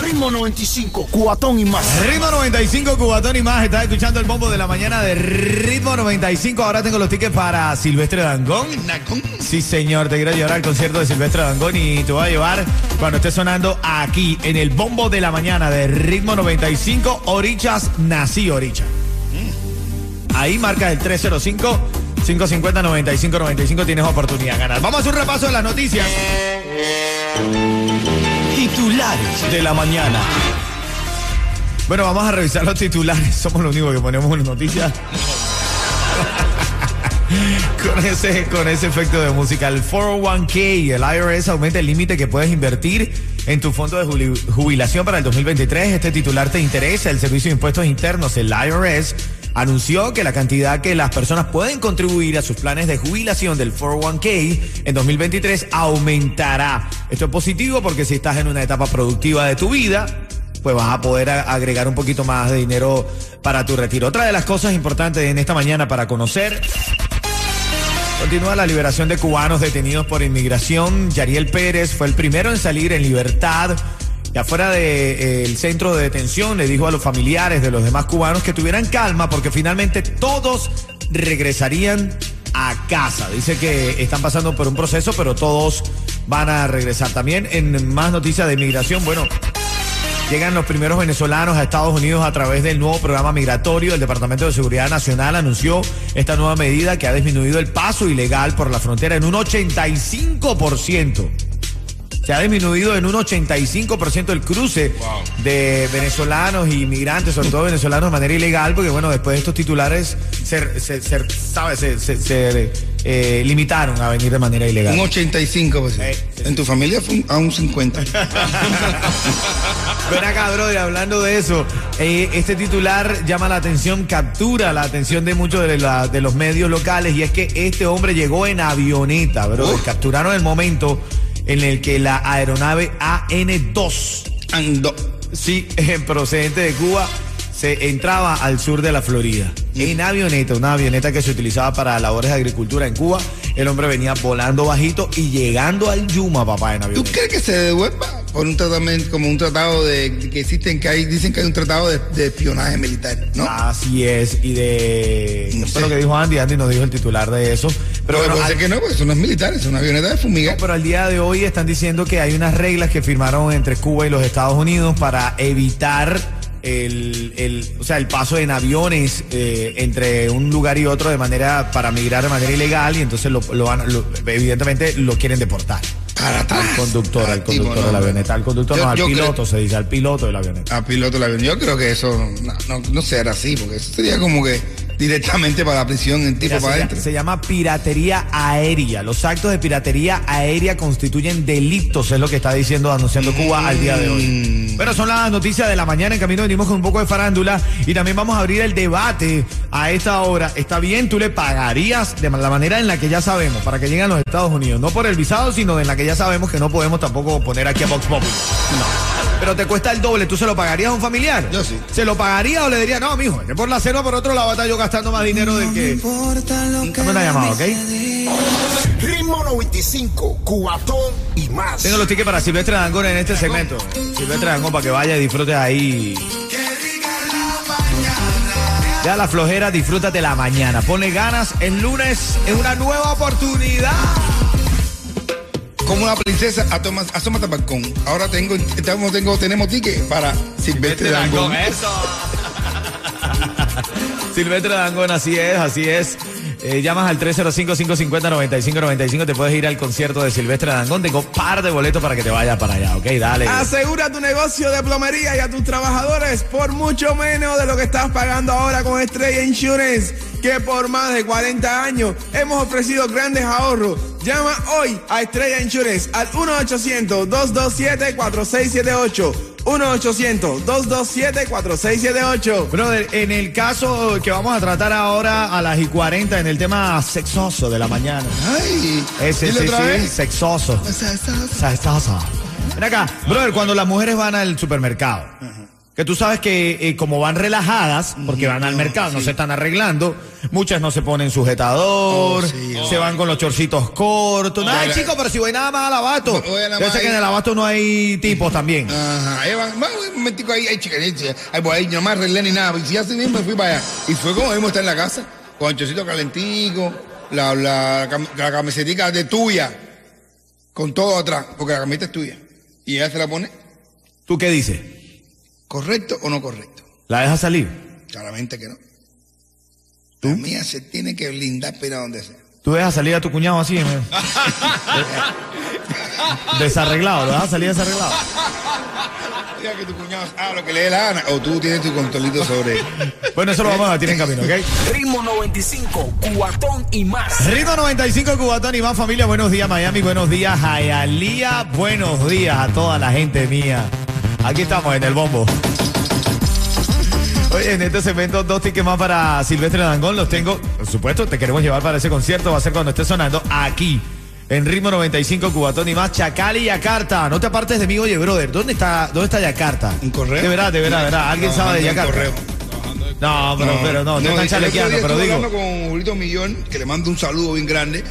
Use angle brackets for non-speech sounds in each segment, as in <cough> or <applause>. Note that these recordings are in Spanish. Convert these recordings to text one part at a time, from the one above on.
Ritmo 95, cuatón y más. Ritmo 95, Cubatón y más. Estás escuchando el bombo de la mañana de Ritmo 95. Ahora tengo los tickets para Silvestre Dangón. Sí, señor, te quiero llevar al concierto de Silvestre Dangón y te voy a llevar cuando esté sonando aquí en el bombo de la mañana de Ritmo 95. Orichas nací, Oricha. Ahí marca el 305. 550-9595 tienes oportunidad de ganar. Vamos a hacer un repaso de las noticias. Titulares de la mañana. Bueno, vamos a revisar los titulares. Somos los únicos que ponemos una noticia. <laughs> con, ese, con ese efecto de música. El 401k, el IRS aumenta el límite que puedes invertir en tu fondo de jubilación para el 2023. Este titular te interesa. El Servicio de Impuestos Internos, el IRS, anunció que la cantidad que las personas pueden contribuir a sus planes de jubilación del 401k en 2023 aumentará. Esto es positivo porque si estás en una etapa productiva de tu vida, pues vas a poder agregar un poquito más de dinero para tu retiro. Otra de las cosas importantes en esta mañana para conocer. Continúa la liberación de cubanos detenidos por inmigración. Yariel Pérez fue el primero en salir en libertad. Y afuera del centro de detención le dijo a los familiares de los demás cubanos que tuvieran calma porque finalmente todos regresarían a casa. Dice que están pasando por un proceso, pero todos van a regresar. También en más noticias de inmigración, bueno, Llegan los primeros venezolanos a Estados Unidos a través del nuevo programa migratorio. El Departamento de Seguridad Nacional anunció esta nueva medida que ha disminuido el paso ilegal por la frontera en un 85%. Se ha disminuido en un 85% el cruce de venezolanos y migrantes, sobre todo venezolanos de manera ilegal, porque bueno, después de estos titulares se, se, se- ¿sabe? se, se- se, eh, limitaron a venir de manera ilegal. Un 85, pues. Eh, sí, en tu familia fue un- a un 50. <laughs> Ven acá, brother, hablando de eso, eh, este titular llama la atención, captura la atención de muchos de, la- de los medios locales y es que este hombre llegó en avioneta, brother. Uf. Capturaron el momento en el que la aeronave AN-2, Ando. sí, <laughs> procedente de Cuba, se entraba al sur de la Florida. En avioneta, una avioneta que se utilizaba para labores de agricultura en Cuba. El hombre venía volando bajito y llegando al Yuma, papá, en ¿Tú avioneta. crees que se devuelva por un tratamiento, como un tratado de que existen, que hay, dicen que hay un tratado de, de espionaje militar, ¿no? Así es, y de... No sé. lo que dijo Andy, Andy nos dijo el titular de eso. Pero Pero bueno, puede ser que no, porque eso no es militar, es una avioneta de fumigar. pero al día de hoy están diciendo que hay unas reglas que firmaron entre Cuba y los Estados Unidos para evitar el, el, o sea, el paso en aviones eh, entre un lugar y otro de manera, para migrar de manera ilegal y entonces lo, lo van, lo- evidentemente lo quieren deportar. Para atrás. Al conductor, al conductor no, de la avioneta, al conductor Yo- no, al piloto creo- se dice, al piloto de la avioneta. A piloto la avión. Yo creo que eso no, no, no será así, porque eso sería como que directamente para la prisión, en tipo Mira, para se, adentro. se llama piratería aérea. Los actos de piratería aérea constituyen delitos, es lo que está diciendo, anunciando Cuba al día de Mm. hoy. Pero son las noticias de la mañana. En camino venimos con un poco de farándula y también vamos a abrir el debate a esta hora. ¿Está bien? ¿Tú le pagarías de la manera en la que ya sabemos para que lleguen a los Estados Unidos? No por el visado, sino en la que ya sabemos que no podemos tampoco poner aquí a Vox Populi. Pero te cuesta el doble, ¿tú se lo pagarías a un familiar? Yo sí. ¿Se lo pagaría o le diría, no, mijo, que por la selva por otro lado está yo gastando más dinero del que... Dame una llamada, ¿ok? Ritmo 95, cuatón y más. Tengo los tickets para Silvestre Dangón en este segmento. Silvestre Dangón para que vaya y disfrute ahí. Ya la flojera, disfrútate la mañana. Ponle ganas el lunes en una nueva oportunidad. Como una princesa, asoma- asómate al balcón. Ahora tengo, estamos, tengo, tenemos ticket para Silvestre Dangón. eso. <laughs> Silvestre Dangón, así es, así es. Eh, llamas al 305-550-9595. Te puedes ir al concierto de Silvestre Dangón. Tengo par de boletos para que te vayas para allá, ¿ok? Dale. Asegura tu negocio de plomería y a tus trabajadores por mucho menos de lo que estás pagando ahora con Estrella Insurance, que por más de 40 años hemos ofrecido grandes ahorros. Llama hoy a Estrella Insurance al 1-800-227-4678. 1-800-227-4678. Brother, en el caso que vamos a tratar ahora a las y 40 en el tema sexoso de la mañana. Ay, Ese sí, otra sí, vez. sexoso. Sexoso. Ven acá, brother, cuando las mujeres van al supermercado, que tú sabes que eh, como van relajadas, porque van al mercado, no se están arreglando, muchas no se ponen sujetador, Oh, sí, se van con los chorcitos cortos. Ay, Voy a- chicos, pero si voy nada más al abasto. Yo sé que en el abasto no hay tipos también. Ajá, ahí van, un momentico ahí, ahí chicanete, ahí pues ahí no más arreglé ni nada, y si así mismo me fui para allá, y fue como mismo estar en la casa, con el chocito calentico, la, la, la camisetica de tuya, con todo atrás, porque la camiseta es tuya, y ella se la pone, ¿Tú qué dices? ¿Correcto o no correcto? ¿La dejas salir? Claramente que no. La mía se tiene que blindar para donde sea. ¿Tú dejas salir a tu cuñado así? eh? desarreglado, ¿lo dejas salir desarreglado? Diga que tu cuñado haga lo que le dé la gana, o tú tienes tu controlito sobre él. Bueno, eso lo vamos a batir en camino, ¿ok? Ritmo 95, cuatón y más. Ritmo 95 Cubatón y más familia, buenos días Miami, buenos días Hialeah, buenos días a toda la gente mía. Aquí estamos en el bombo. Oye, en este segmento dos tickets más para Silvestre Dangón, los tengo, por supuesto, te queremos llevar para ese concierto, va a ser cuando esté sonando aquí. En ritmo 95 Cubatón y más, Chacal y Yakarta. No te apartes de mí, oye, brother. ¿Dónde está, dónde está Yakarta? ¿Un correo? De verdad, de verdad, de verdad. ¿Alguien sabe de Yakarta? correo. No, pero no, pero no, te están el otro chalequeando, pero digo. hablando con Julito Millón, que le mando un saludo bien grande.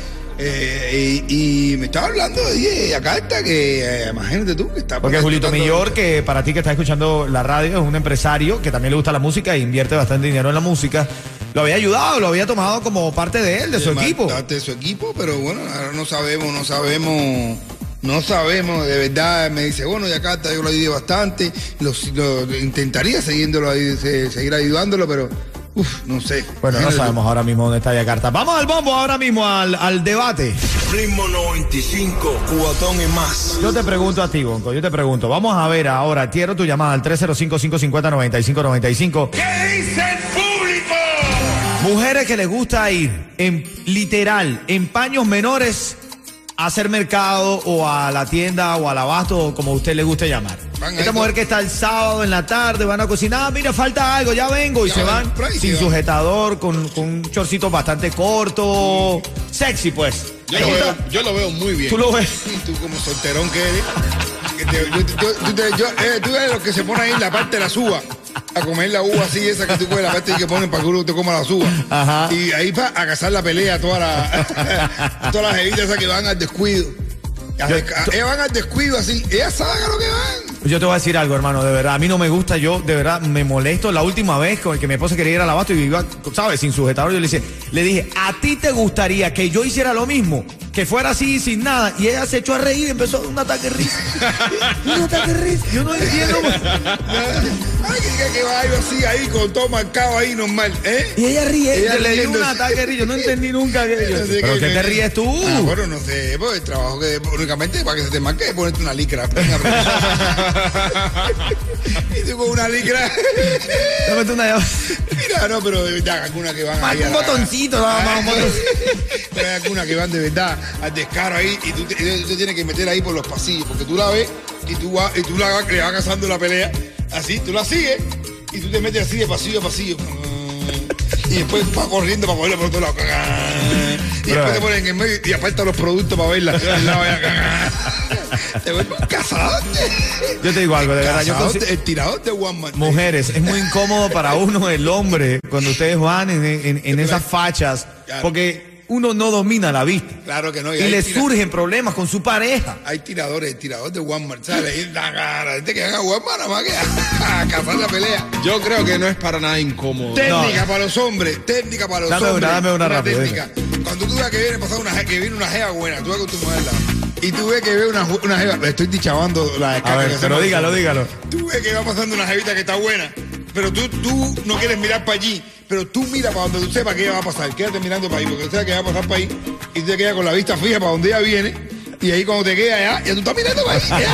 Eh, y, y me estaba hablando de acá está que eh, imagínate tú que está Porque Julito Millor, que para ti que estás escuchando la radio, es un empresario que también le gusta la música e invierte bastante dinero en la música. Lo había ayudado, lo había tomado como parte de él, de su equipo. parte de su equipo, pero bueno, ahora no sabemos, no sabemos, no sabemos, de verdad, me dice, bueno, ya Carta yo lo ayudé bastante, lo, lo- intentaría siguiéndolo seguir ayudándolo, pero, uff, no sé. Bueno, no sabemos ahora mismo dónde está Yakarta. Vamos al bombo ahora mismo, al, al debate. Ritmo 95, cuatón y más. Yo te pregunto a ti, Bonco, yo te pregunto. Vamos a ver ahora, quiero tu llamada al 305-550-9595. ¿Qué dice el público? Mujeres que les gusta ir en literal, en paños menores a hacer mercado o a la tienda o al abasto, o como a usted le guste llamar. Van Esta ahí mujer que está el sábado en la tarde, van a cocinar, "Ah, mira, falta algo, ya vengo, y Ya se van, sin sujetador, con, con un chorcito bastante corto, sexy pues. Yo ¿Te lo, veo, yo lo veo muy bien. Tú lo ves. <laughs> Tú como solterón que eres. yo- eh, tú eres los que se ponen ahí en la parte de las uvas. A comer la uva así, esa que tú coges la parte y que ponen para que uno te coma las uvas. Ajá. Y ahí va a cazar la pelea <laughs> todas las todas las evitas esas que van al descuido. Yo- ellas van al descuido así. Ellas saben a lo que van. Yo te voy a decir algo, hermano, de verdad. A mí no me gusta, yo de verdad me molesto. La última vez con el que mi esposa quería ir al abasto y iba, ¿sabes? Sin sujetador, yo le dije, le dije, ¿a ti te gustaría que yo hiciera lo mismo? Que fuera así, sin nada. Y ella se echó a reír y empezó un ataque de risa. <laughs> un ataque de risa. Yo no entiendo. Ay, que, que va algo así ahí con todo marcado ahí normal, ¿eh? Y ella ríe. Ella le di un ataque de risa. Yo no entendí nunca yo- ¿Pero que- qué te ríes tú? Ah, bueno, no sé, pues el trabajo que únicamente para que se te marque es ponerte una licra. <laughs> Y tú con una licra. Dame una. Mira, no, pero de verdad, algunas que van a Un botoncito, nada más, un botoncito. Pero <laughs> hay algunas que van de verdad al descaro ahí y tú te, tú te tienes que meter ahí por los pasillos, porque tú la ves y tú, vas, y tú la, vas- le vas cazando la pelea, así, tú la sigues y tú te metes así de pasillo a pasillo. Y después vas corriendo para cogerla por otro lado. Y Pero, después te ponen en medio y apartan los productos para verla. Te un cazador. Yo te digo algo, de verdad. Yo Cazador consi- de- el tirador de Walmart. Mujeres, es muy incómodo para uno, el hombre, cuando ustedes van en, en- en esas fachas, porque uno no domina la vista. Claro que no. Y hay le tira- surgen problemas con su pareja. Hay tiradores, el tirador de Walmart, ¿sabes? Y la, gente que van a Walmart nada más que <laughs> a, a cazar la pelea. Yo creo que no es para nada incómodo. Técnica para los hombres, técnica para los Dame una, hombres. dame una rápido, técnica. Cuando tú veas que viene pasar una que viene una jeva buena, tú vas con tu mujer y tú ves que ve una, una jeva, le estoy dichabando la A descarga ver, que pero dígalo, dígalo. Tú ves que va pasando una jevita que está buena, pero tú, tú no quieres mirar para allí, pero tú mira para donde tú sepas que ella va a pasar. Quédate mirando para ahí, porque tú sabes que va a pasar para ahí, y tú te quedas con la vista fija para donde ella viene, y ahí cuando te quedas allá, ya tú estás mirando para ahí.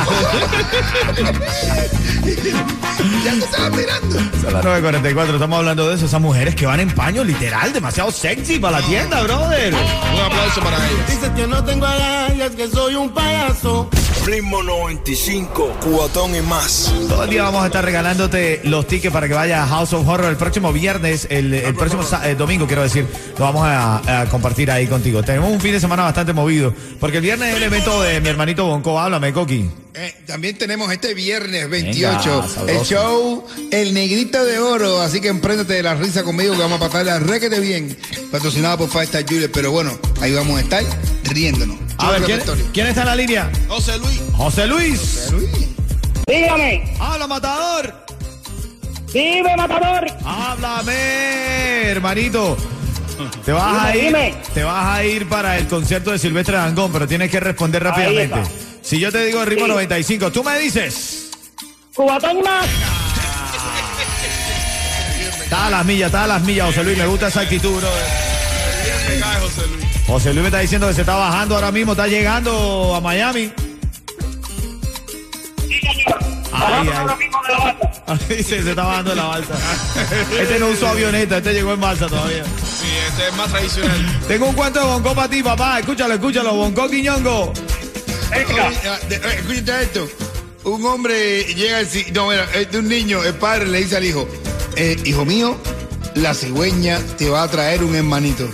Ya <laughs> te estaba mirando. Son las 9.44, estamos hablando de eso. Esas mujeres que van en paño, literal, demasiado sexy para la tienda, brother. Un aplauso para ellos. Dices que no tengo agallas, que soy un payaso. Ritmo 95, cuatón y más. Todo el día vamos a estar regalándote los tickets para que vayas a House of Horror el próximo viernes, el, el próximo eh, domingo, quiero decir. Lo vamos a, a compartir ahí contigo. Tenemos un fin de semana bastante movido, porque el viernes es el de mi hermanito Bonco. Háblame, Coqui. Eh, también tenemos este viernes 28 sabroso. el show El Negrito de Oro. Así que empréndete de la risa conmigo que vamos a pasar la requete bien. Patrocinado por Five Star Jewelry. Pero bueno, ahí vamos a estar riéndonos. A ver, ¿quién, quién está en la línea? José Luis. José Luis. Dígame, Habla, matador. dime, matador. Háblame, hermanito. <laughs> Te vas a ir, dime. te vas a ir para el concierto de Silvestre Dangón, pero tienes que responder rápidamente. Si yo te digo el ritmo Sí. 95, tú me dices. Cubatón y más. Está a las millas, está a las millas, José Luis. Me gusta esa actitud, bro. José Luis. José Luis me está diciendo que se está bajando ahora mismo, está llegando a Miami. Ay, ay. Dice, <laughs> se está bajando de la balsa. <laughs> Este no usó avioneta, este llegó en balsa todavía. Es más tradicional. Tengo un cuento de Bonco para ti, papá. Escúchalo, escúchalo. Bonco Quiñongo. Escúchate esto. Un hombre llega al No, mira, es de un niño, el padre le dice al hijo, eh, hijo mío, la cigüeña te va a traer un hermanito.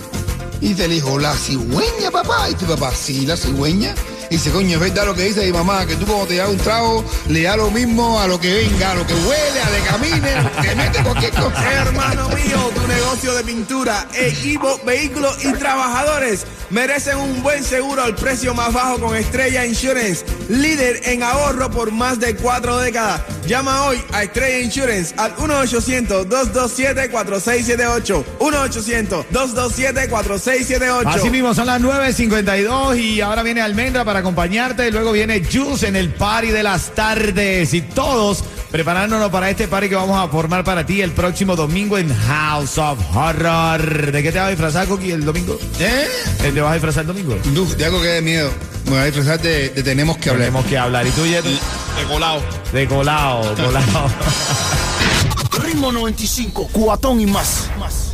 Y dice el hijo, ¿la cigüeña, papá? Y dice papá, sí, la cigüeña. Dice, coño, es verdad lo que dice mi mamá, que tú cuando te da un trago, le da lo mismo a lo que venga, a lo que huele, a lo que camine, que mete cualquier cosa. Hermano mío, tu negocio de pintura, equipo, vehículos y trabajadores merecen un buen seguro al precio más bajo con Estrella Insurance, líder en ahorro por más de cuatro décadas. Llama hoy a Estrella Insurance al 1-800-227-4678. 1-800-227-4678. Así mismo, son las 9.52 y ahora viene Almendra para acompañarte. Luego viene Juice en el party de las tardes. Y todos preparándonos para este party que vamos a formar para ti el próximo domingo en House of Horror. ¿De qué te vas a disfrazar, Coqui, el domingo? ¿Eh? ¿Te vas a disfrazar el domingo? Uf, de algo que de miedo. Me voy a disfrazar de, de tenemos que hablar. Tenemos que hablar. ¿Y tú, Yeto? De colado. De colado, colado. <laughs> Ritmo 95, cuatón y más. más.